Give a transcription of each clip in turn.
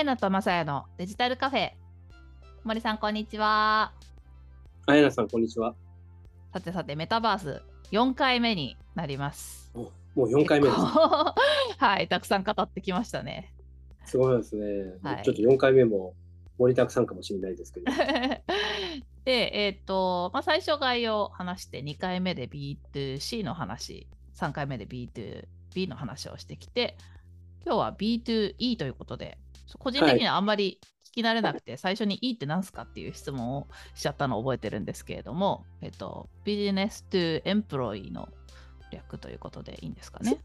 やなとまさやのデジタルカフェ。森さん、こんにちは。あやなさん、こんにちは。さてさて、メタバース4回目になります。おもう4回目です。はい、たくさん語ってきましたね。すごいですね。はいちょっと4回目も森田さんかもしれないですけど。で、えっ、と、まあ、最初概要を話して、2回目で B2C の話、3回目で B2B の話をしてきて、今日は B2E ということで、個人的にはあんまり聞き慣れなくて、最初に E って何すかっていう質問をしちゃったのを覚えてるんですけれども、えっ、と、ビジネス to エンプロイの略ということでいいんですかね？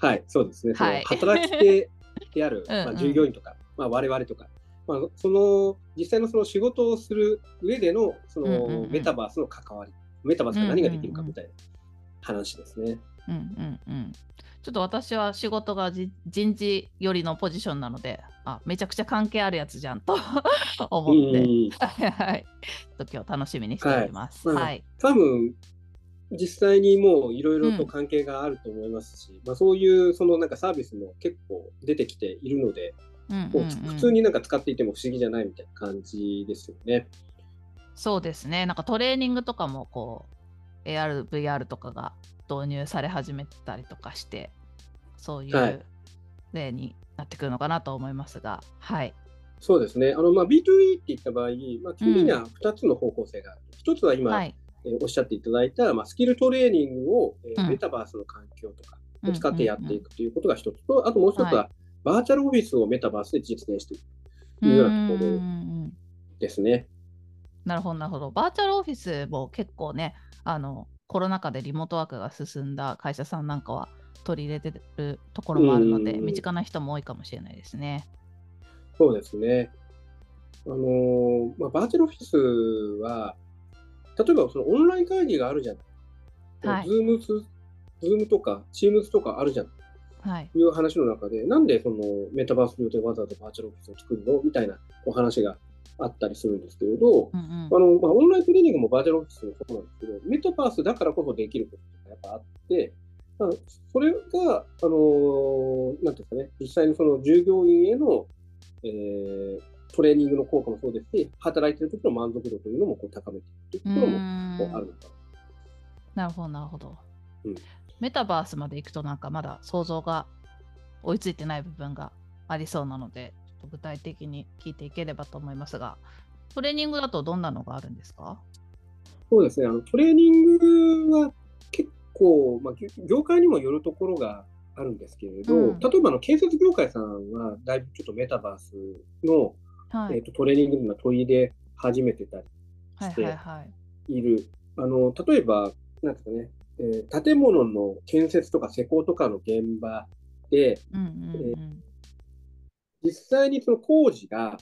はい、そうですね。はい働き手である うんうんまあ、従業員とか、まあ、我々とか、まあ、その実際のその仕事をする上でのそのメタバースの関わり、メタバースが何ができるかみたいな話ですね。うんうんうん。ちょっと私は仕事がじ人事寄りのポジションなので、あめちゃくちゃ関係あるやつじゃんと 思って、うん はい今日楽しみにしております。はいはい。多分実際にもういろいろと関係があると思いますし、まあ、そういうそのなんかサービスも結構出てきているので、うんうんうん普通になんか使っていても不思議じゃないみたいな感じですよね。そうですね。なんかトレーニングとかもこう AR、VR とかが導入され始めたりとかして、そういはいう例になってくるのかなと思いますが、はい。そうですね。あのまあ B2E って言った場合、まあ、基本的には2つの方向性がある。一つは今、はい。えーおっしゃっていただいた、まあ、スキルトレーニングを、えーうんメタバースの環境とかを使ってやっていく。くということが一つと、あともう一つは、はバーチャルオフィスをメタバースで実現していくうんいうようなところうんうんうんですね。なるほど、なるほど。バーチャルオフィスも結構ね、あのコロナ禍でリモートワークが進んだ会社さんなんかは取り入れてるところもあるので、うん身近な人も多いかもしれないですね。そうですね。あのーまあ、バーチャルオフィスは、例えばそのオンライン会議があるじゃない。はい Zoom Zoomとか、 Teams とかあるじゃんはい。という話の中で、なんでそのメタバース上でわざわざバーチャルオフィスを作るの？みたいなお話があったりするんですけれど、うんうんあのまあ、オンライントレーニングもバーチャルオフィスもそうなんですけど、メタバースだからこそできることがやっぱあって、まあそれが、あのーなんていうかね、実際にその従業員への、えートレーニングの効果もそうですし、働いている時の満足度というのもこう高めていくというところもあるのかな。なるほど、なるほど。うんメタバースまで行くとなんかまだ想像が追いついてない部分がありそうなので、と具体的に聞いていければと思いますが、トレーニングだとどんなのがあるんですか？そうですね、あのトレーニングは結構、まあ、業業界にもよるところがあるんですけれど、うん例えばあの建設業界さんは、だいぶちょっとメタバースの、はいえー、とトレーニングに今取り入れ始めてたりはいしてはいはい。いる。あの例えば、なんですかね、えー建物の建設とか施工とかの現場で、うんうんうん。実際にその工事が、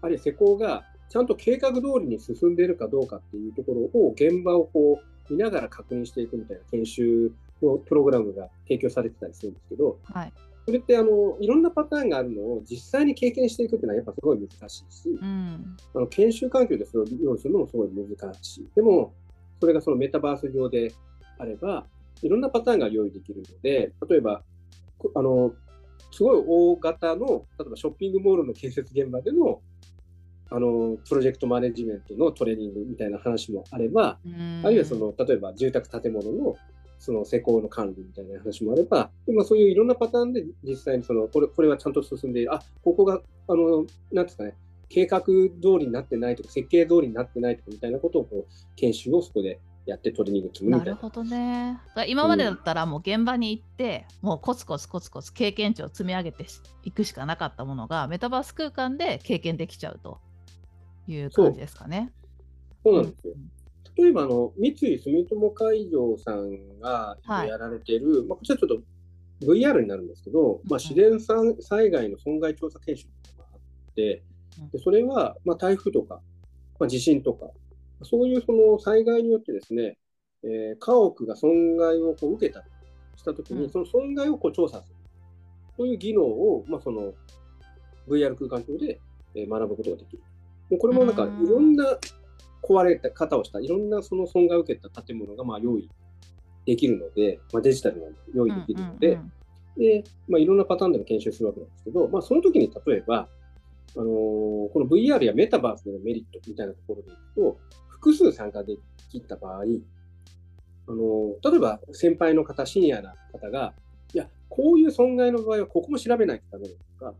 あるいは施工がちゃんと計画通りに進んでいるかどうかっていうところを、現場をこう見ながら確認していくみたいな研修のプログラムが提供されてたりするんですけど、はい。それってあのいろんなパターンがあるのを実際に経験していくっていうのはやっぱすごい難しいし、うん。あの研修環境でそれを用意するのもすごい難しい。でも、それがそのメタバース上であれば、いろんなパターンが用意できるので、例えば、こあのすごい大型の、例えばショッピングモールの建設現場でのあのプロジェクトマネジメントのトレーニングみたいな話もあれば、あるいはその例えば住宅建物のその施工の管理みたいな話もあれば、でまあ、そういういろんなパターンで実際にそのこれこれはちゃんと進んでいる、あここがあのなんですかね、計画通りになってないとか、設計通りになってないとかみたいなことをこう研修をそこでやってトレーニングするみたいな。なるほどね。今までだったらもう現場に行って、もうコツコツコツコツ経験値を積み上げていくしかなかったものがメタバース空間で経験できちゃうという感じですかね。そうなんですよ。例えばあの、三井住友海上さんがはいやられている、まあ、こちらちょっと VR になるんですけど、まあ、自然災災害の損害調査研修があって、でそれは、まあ、台風とか、まあ、地震とか、そういうその災害によってですね、えー家屋が損害をこう受けたとしたときに、うんその損害をこう調査する。そういう技能を、まあ、その VR 空間上でえー学ぶことができる。でこれもなんかいうんろんな壊れた方をした、いろんなその損害を受けた建物がまあ用意できるので、まあ、デジタルなんで用意できるので、で、まあ、いろんなパターンでの研修するわけなんですけど、まあ、その時に例えば、あのーこの VR やメタバースでのメリットみたいなところでいくと、複数参加できた場合、あのー例えば先輩の方、シニアな方が、いや、こういう損害の場合はここも調べないとダメだとか、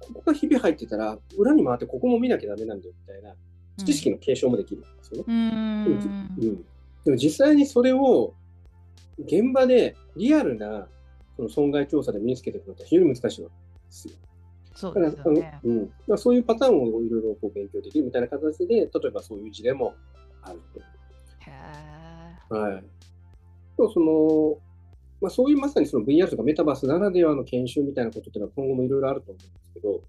ここがひび入ってたら、裏に回ってここも見なきゃダメなんだよみたいな知識の継承もできるんですよね。うーんうん、でも実際にそれを現場でリアルなその損害調査で身につけていくのって非常に難しいわけですよ。そうですよね。うん、だからそういうパターンをいろいろこう勉強できるみたいな形で、例えばそういう事例もある。と。はい、とそのまあ、そういうまさにその VR とかメタバースならではの研修みたいなことっていうのは今後もいろいろあると思うんですけど、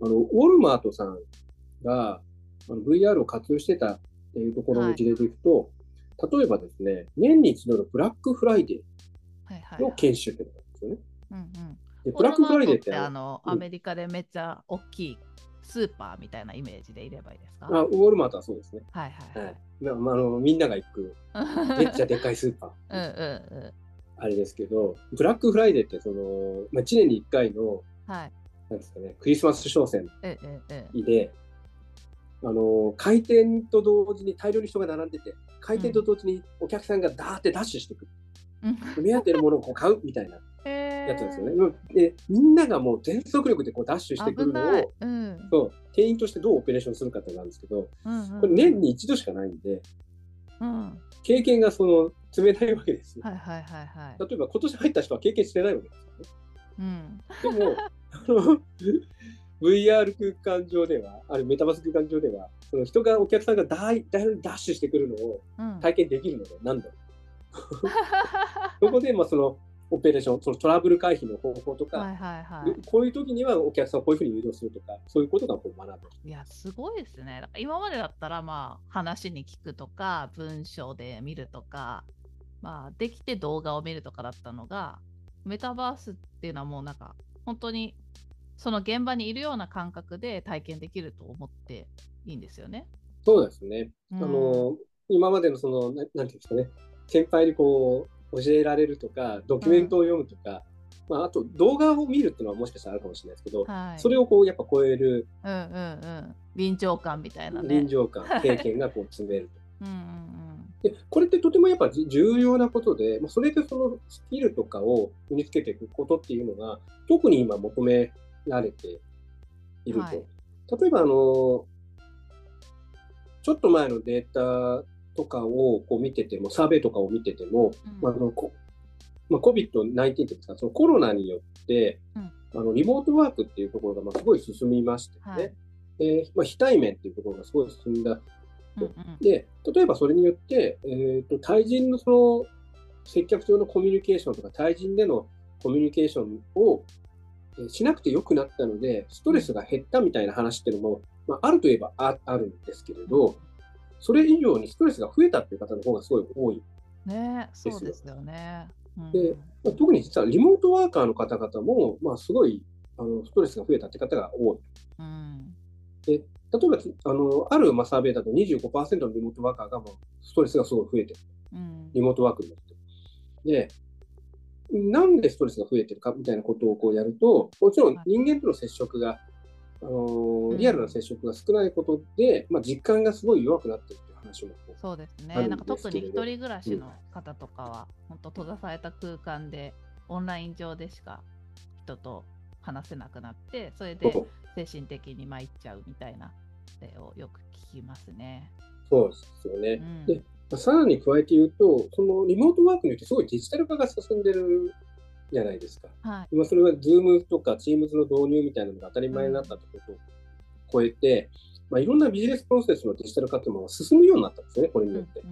あのウォルマートさんがあの VR を活用してたっていうところの事例でいくと、例えばですね、年に一度のブラックフライデはいはいーの研修っていうのがあるんですよね。うんうん。でブラックフライデーってああのの、うんアメリカでめっちゃ大きいスーパーみたいなイメージでいればいいですか？あウォルマートはそうですね。はいはいははいい。まああのみんなが行くめっちゃでかいスーパー。うんうんうん。あれですけど、ブラックフライデーってその、まあ、1年に1回のはい。なんですか、ね、クリスマス商戦うんうんうん。で、あの開店と同時に大量に人が並んでて、開店と同時にお客さんがダーってダッシュしてくる、うん目当てのものをこう買うみたいなやつですよね。でみんながもう全速力でこうダッシュしてくるのを、。うん。そう店員としてどうオペレーションするかってなんですけど、うんうんうんこれ年に一度しかないんで、うん。経験がその積めないわけですよ。はいはいはいはい。例えば今年入った人は経験してないわけですよね。うん。でも、あ の VR 空間上では、あるメタバース空間上では、その人が、お客さんが大大量にダッシュしてくるのをうん。体験できるので、何度も。そこで、まあ、そのオペレーション、そのトラブル回避の方法とか、はいはいはい。こういう時にはお客さんをこういうふうに誘導するとか、そういうことがこう学ぶ。いや、すごいですね。だから今までだったら、まあ、話に聞くとか、文章で見るとか、まあ、できて動画を見るとかだったのが、メタバースっていうのはもうなんか、本当に、その現場にいるような感覚で体験できると思っていいんですよね。そうですね。うんあの今までのその、ななんていうんですかね、先輩にこう教えられるとか、ドキュメントを読むとか、まあ、あと動画を見るっていうのはもしかしたらあるかもしれないですけど、はい。それをこうやっぱ超えるうんうんうん。臨場感みたいなね。臨場感、経験がこう積めると。うんうんでこれってとてもやっぱじ重要なことで、まあ、それでそのスキルとかを身につけていくことっていうのが、特に今求められていると。はい例えばあの、ちょっと前のデータとかをこう見てても、サーベイとかを見てても、うん。まああのこまあ、COVID-19 っていうんですか、そのコロナによって、うん。あのリモートワークっていうところがまあすごい進みましてね、はい。でまあ、非対面っていうところがすごい進んだ。うんうん。で、例えばそれによって、えー、と対人のその接客上のコミュニケーションとか、対人でのコミュニケーションをえーしなくてよくなったので、ストレスが減ったみたいな話っていうのも、まあ、あるといえばああるんですけれど、それ以上にストレスが増えたっていう方の方がすごい多い。ねそうですよね。うんでまあ、特に実はリモートワーカーの方々も、まあ、すごいあのストレスが増えたって方が多い。うん例えばあのあるまあサーベイだと25%のリモートワーカーがもうストレスがすごい増えてる。うんリモートワークによって。で、なんでストレスが増えてるかみたいなことをこうやると、もちろんはい人間との接触が、あのリアルな接触が少ないことで、まあ、実感がすごい弱くなってるっていう話もそうですね。なんか特に一人暮らしの方とかは、本当閉ざされた空間で、オンライン上でしか人と話せなくなって、それで精神的に参っちゃうみたいな例をよく聞きますね。そうですよね。うんでまあさらに加えて言うと、そのリモートワークによってすごいデジタル化が進んでるじゃないですか。はい。今それは Zoom とか Teams の導入みたいなのが当たり前になったってことを超えて、まあ、いろんなビジネスプロセスのデジタル化っていうのが進むようになったんですよね、これによって。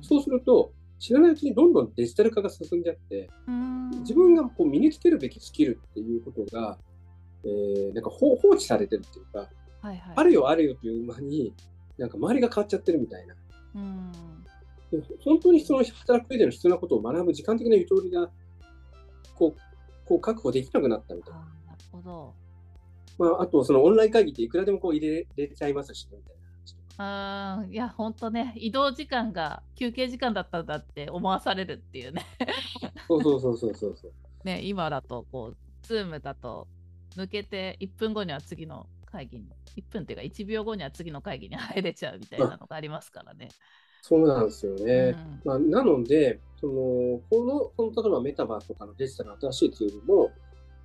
そうすると、知らないうちにどんどんデジタル化が進んじゃって、うん自分がこう身につけるべきスキルっていうことが、えーなんか放放置されてるっていうか、はいはい、あるよあるよという間に、なんか周りが変わっちゃってるみたいな。うんで本当にその働く上での必要なことを学ぶ時間的なゆとりがこうこう確保できなくなったみたいあな。ーなるほど。まあ、あと、そのオンライン会議っていくらでもこう入れれちゃいますしね、みたいな。あーいや、本当ね、移動時間が休憩時間だったんだって思わされるっていうね。そうそうそうそうそうそう。ね、今だと、こう、 Zoomだと、抜けて1分後には次の会議に1分っていうか1秒後には次の会議に入れちゃうみたいなのがありますからね。そうなんですよね。うん。まあ、なので、そのこのこの例えばメタバースとかのデジタルの新しいツールも、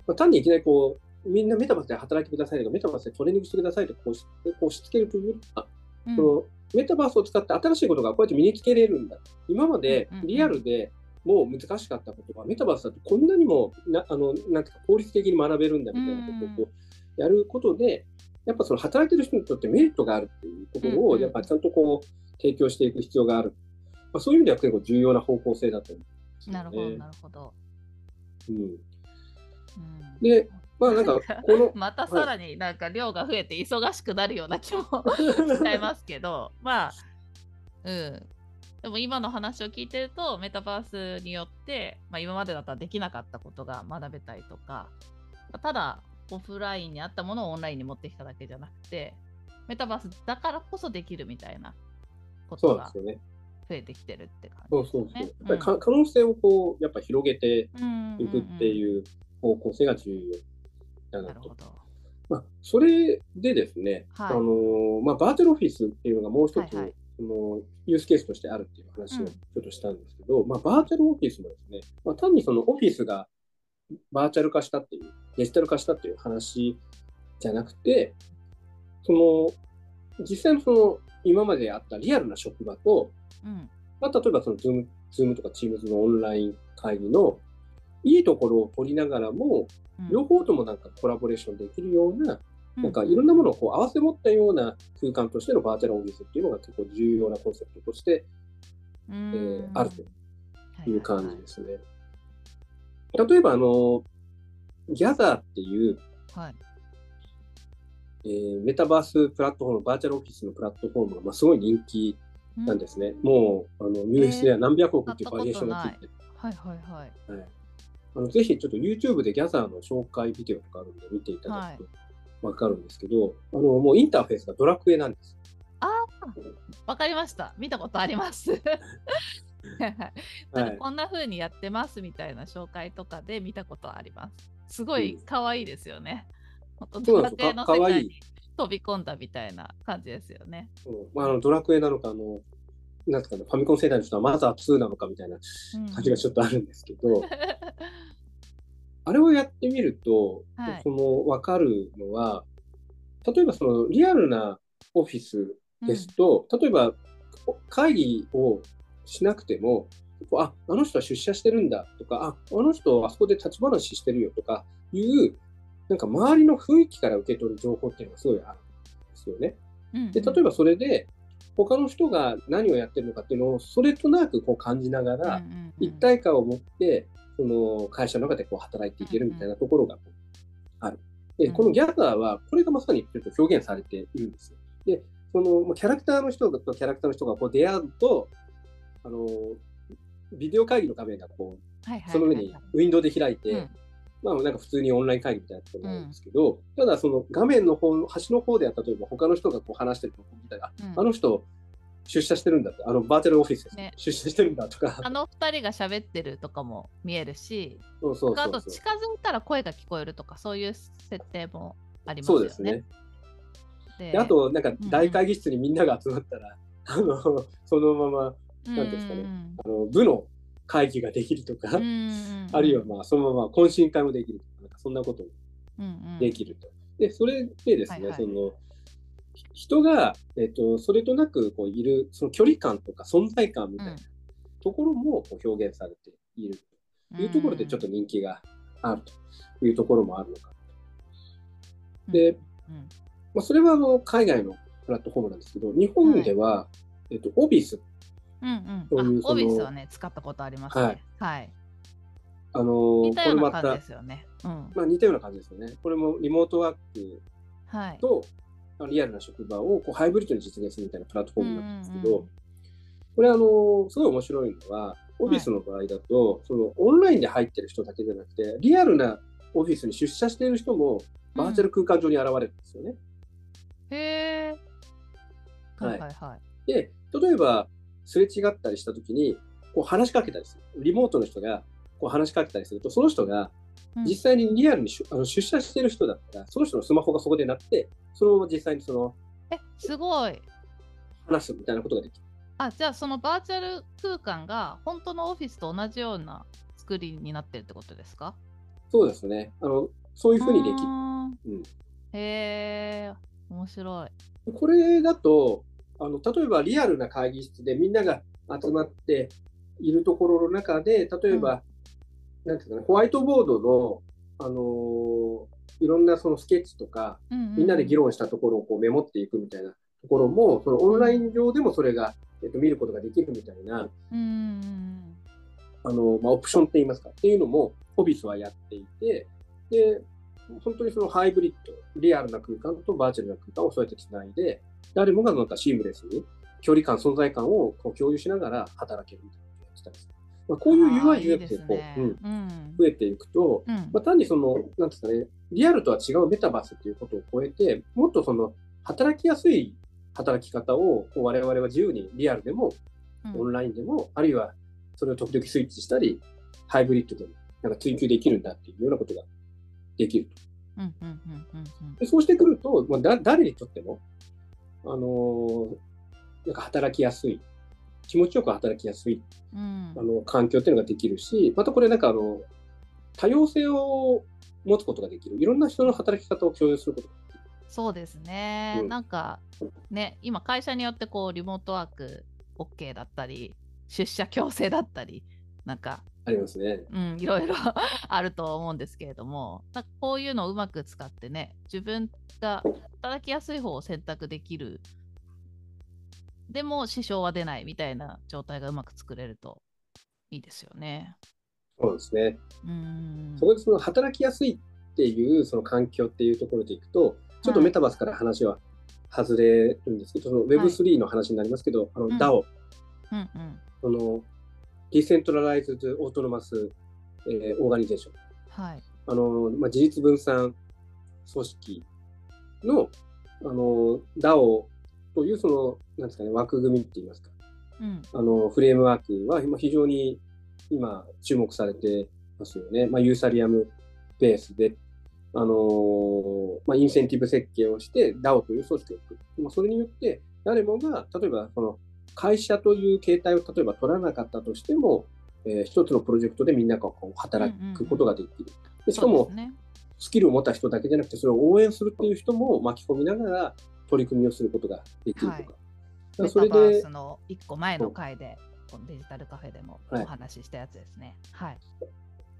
まあ、単にいきなりこうみんなメタバースで働いてくださいとか、メタバースでトレーニングしてくださいとこうしこう押し付けるというよりは、うん。そのメタバースを使って新しいことがこうやって身につけれるんだ。今までリアルでもう難しかったことが、メタバースだとこんなにもなあのなんていうか効率的に学べるんだみたいなことをやることで、やっぱその働いてる人にとってメリットがあるっていうところうんうんをやっぱりちゃんとこう提供していく必要がある。まあ、そういう意味では結構重要な方向性だと思うす。なるほど、なるほど。うん、うんで、まあなんかこの またさらになんか量が増えて忙しくなるような気も しちゃいますけど、まあ、うん。でも今の話を聞いてると、メタバースによって、まあ、今までだったらできなかったことが学べたりとか、ただオフラインにあったものをオンラインに持ってきただけじゃなくて、メタバースだからこそできるみたいなこそとがうなんですよね。増えてきてるって感そうじですよね。そうそう。やっぱりか可能性をこうやっぱ広げてうんいくってういう方向性が重要だなとんなるほ。ど。まあ、それでですね、はいあのまあ、バーチャルオフィスっていうのがもう一つ、はいはいそのユースケースとしてあるっていう話をうんちょっとしたんですけど、まあ、バーチャルオフィスもですね、まあ、単にそのオフィスがバーチャル化したっていう、デジタル化したっていう話じゃなくて、その実際のその今まであったリアルな職場と、うん。まあ、例えばその Zoom, Zoom とか Teams のオンライン会議のいいところを取りながらも、うん。両方ともなんかコラボレーションできるような、うなんかいろんなものをこう合わせ持ったような空間としてのバーチャルオフィスっていうのが結構重要なコンセプトとして、うえんーあるという感じはですね。例えばあの、ギャザーっていう、いはい。えーメタバースプラットフォーム、バーチャルオフィスのプラットフォームがまあすごい人気なんですね。もうあの US では何百億っていうバリエーションがついて、はいはいはい。はい、あのぜひちょっと YouTube でギャザーの紹介ビデオとかあるんで見ていただくとわかるんですけど、あのもうインターフェースがドラクエなんです。あわかりました。見たことあります。はいなんかこんな風にやってますみたいな紹介とかで見たことあります。すごい可愛いですよね。ドそうなんですよ。ラクエの世界に飛び込んだみたいな感じですよね。う。んまあ、あのドラクエなのかあの、なんかね、ファミコン世代の人はマザー2なのかみたいなうん。感じがちょっとあるんですけど、あれをやってみると、はい。その分かるのは、例えばそのリアルなオフィスですと、例えば会議をしなくても、ああの人は出社してるんだとか、ああの人はあそこで立ち話してるよとかいう、なんか周りの雰囲気から受け取る情報っていうのがすごいあるんですよね。うんで例えばそれで、他の人が何をやってるのかっていうのをそれとなくこう感じながら、一体感を持ってその会社の中でこう働いていけるみたいなところがある。で、うんこのギャザーは、これがまさにちょっと表現されているんですよ。で、そのまあキャラクターの人とキャラクターの人がこう出会うと、あのビデオ会議の画面がこうその上にウィンドウで開いて、うんまあなんか普通にオンライン会議みたいなことになるんですけど、ただその画面の方の端の方では例えば他の人がこう話してるとこ見たら、うん。あの人出社してるんだって、あのバーチャルオフィスです、ね。出社してるんだとか、あの二人が喋ってるとかも見えるし、そうそうあそうそう。と近づいたら声が聞こえるとかそういう設定もありますよね。そうですね。でであと、なんかうん。大会議室にみんなが集まったら、あのそのままなんていうんですかね。あの部の会議ができるとか、うんうんうん。あるいはまあそのまま懇親会もできるとか、なんかそんなこともうんうんできると。で、それでですね、はいはいそのひ人が、えっと、それとなくこういる、その距離感とか存在感みたいなうん。ところもこう表現されているというところでちょっと人気があるというところもあるのかな。で、うんまあ、それはあの海外のプラットフォームなんですけど、日本では、えっと、オビス、うんそうんあオビスはね使ったことありますね。はいはい。あのー似たようこれまたな感じで、すよね。うん。まあ、似たような感じですよね。これもリモートワークはい。とまあリアルな職場をこうハイブリッドに実現するみたいなプラットフォームなんですけど、これあのすごい面白いのは、オフィスの場合だと、そのオンラインで入ってる人だけじゃなくて、リアルなオフィスに出社している人もバーチャル空間上に現れるんですよね。へえ。ははいいはいはい。で、例えばすれ違ったりしたときに、こう話しかけたりする。リモートの人がこう話しかけたりすると、その人がうん実際にリアルに出あの出社してる人だったら、その人のスマホがそこで鳴って、そのまま実際にそのえ、すごい。話すみたいなことができる。あ、じゃあそのバーチャル空間が本当のオフィスと同じような作りになってるってことですか？そうですね。あのそういうふうにできる。うんへえ、面白い。これだとあの、例えばリアルな会議室でみんなが集まっているところの中で、例えば、なんていうかな、ホワイトボードの、あのーいろんなそのスケッチとか、みんなで議論したところをこうメモっていくみたいなところも、そのオンライン上でもそれが、えっと、見ることができるみたいな、うんうんあのまあ、オプションって言いますか、っていうのも、オフィスはやっていて、で、本当にそのハイブリッド、リアルな空間とバーチャルな空間をそうやってつないで、誰もがなんかシームレスに距離感、存在感をこう共有しながら働けるみたいなことをやってたんです。まあ、こういう UI、UX がこう、ねうん、うん。増えていくと、うん。まあ、単にその、なんですかね、リアルとは違うメタバースっていうことを超えて、もっとその、働きやすい働き方をこう我々は自由にリアルでもうん。オンラインでも、あるいはそれを時々スイッチしたり、ハイブリッドでもなんか追求できるんだっていうようなことができると。そうしてくると、まあ、だ誰にとっても、あのーなんか働きやすい、気持ちよく働きやすいうんあの環境っていうのができるし、またこれなんかあの、多様性を持つことができる。いろんな人の働き方を共有することができる。そうですね、うんなんかね今会社によってこうリモートワーク OK だったり出社強制だったりなんかありますね。うん、いろいろ あると思うんですけれども、なんかこういうのをうまく使ってね、自分が働きやすい方を選択できる、でも支障は出ないみたいな状態がうまく作れるといいですよね。そうですね。うん。そこでその働きやすいっていうその環境っていうところでいくと、ちょっとメタバースから話は外れるんですけど、その Web3 の話になりますけど、あのうん DAO、うんうん。その Decentralized Autonomous、えーオーガニゼーション、はい。あのまあ、自律分散組織のあの DAO というそのなんですかね枠組みって言いますか、うん。あのフレームワークは今非常に今注目されてますよね。まあ、ユーサリアムベースで、あのーまあ、インセンティブ設計をして DAO という組織を作る。まあ、それによって誰もが例えばその会社という形態を例えば取らなかったとしても、えー一つのプロジェクトでみんながこう働くことができる。でしかもそうですね。スキルを持った人だけじゃなくてそれを応援するっていう人も巻き込みながら取り組みをすることができるとか。はいそれでスの1個前の回で、このデジタルカフェでもおはい話ししたやつですね。はい。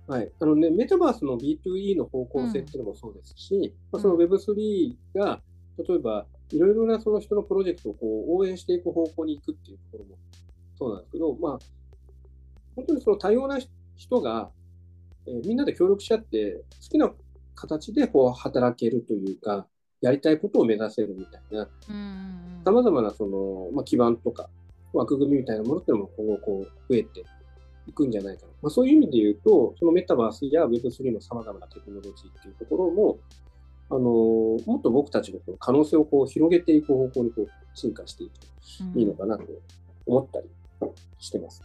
はい、あのね、メタバースの B2E の方向性っていうのもそうですし、まあ、その Web3 が、例えば、いろいろなその人のプロジェクトをこう応援していく方向に行くっていうところもそうなんですけど、まあ、本当にその多様な人が、えーみんなで協力し合って、好きな形でこう働けるというか、やりたいことを目指せるみたいな。さまざまなその、まあ、基盤とか枠組みみたいなものっていうのも今後こう増えていくんじゃないかな。まあ、そういう意味で言うと、そのメタバースや Web3 のさまざまなテクノロジーっていうところも、あのーもっと僕たちの可能性をこう広げていく方向にこう進化していくといいのかなと思ったりしてます。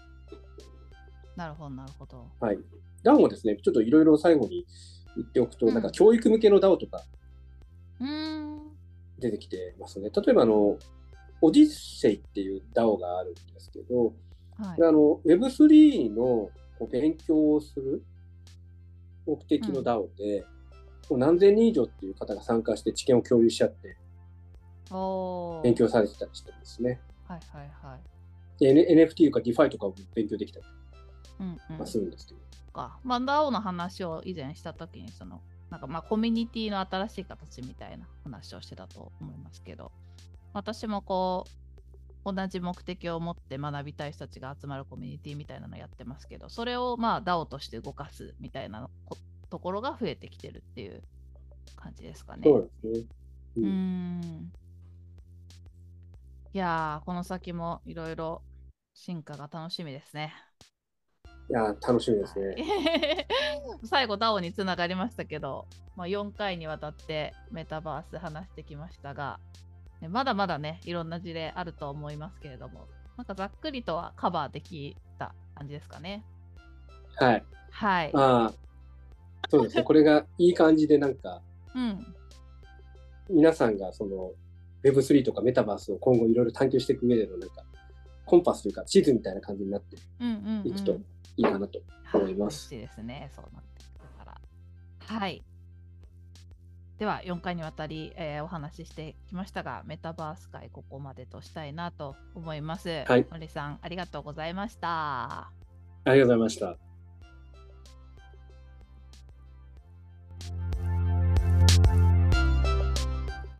なるほど、なるほど。はい。DAO もですね、ちょっといろいろ最後に言っておくと、うんなんか教育向けの DAO とか。出てきてますね。例えばあの、オディッセイっていう DAO があるんですけど、はい。あの Web3 の勉強をする目的のうん DAO で、もう何千人以上っていう方が参加して知見を共有し合って勉強されてたりしてますね。はいはいはい。で N- NFT とか DeFi とかを勉強できたりうんうん。まあするんですけど。か。まあ、DAO の話を以前したときに、その、なんかまあコミュニティの新しい形みたいな話をしてたと思いますけど、私もこう、同じ目的を持って学びたい人たちが集まるコミュニティみたいなのやってますけど、それをまあ DAO として動かすみたいなこところが増えてきてるっていう感じですかね。そうですね。うーん。いやー、この先もいろいろ進化が楽しみですね。いやー、楽しみですね。最後 DAO につながりましたけど、まあ、4回にわたってメタバース話してきましたが、ねまだまだねいろんな事例あると思いますけれどもなんかざっくりとはカバーできた感じですかねはい。はいまあ、そうですね、これがいい感じでなんか、うん。皆さんがその Web3 とかメタバースを今後いろいろ探求していく上でのなんか、コンパスというか地図みたいな感じになって。いくといいかなと思います。嬉しいですね。そうなってくるから。はい。では、4回にわたり、えーお話ししてきましたが、メタバース界ここまでとしたいなと思います。はい森さん、ありがとうございました。ありがとうございました。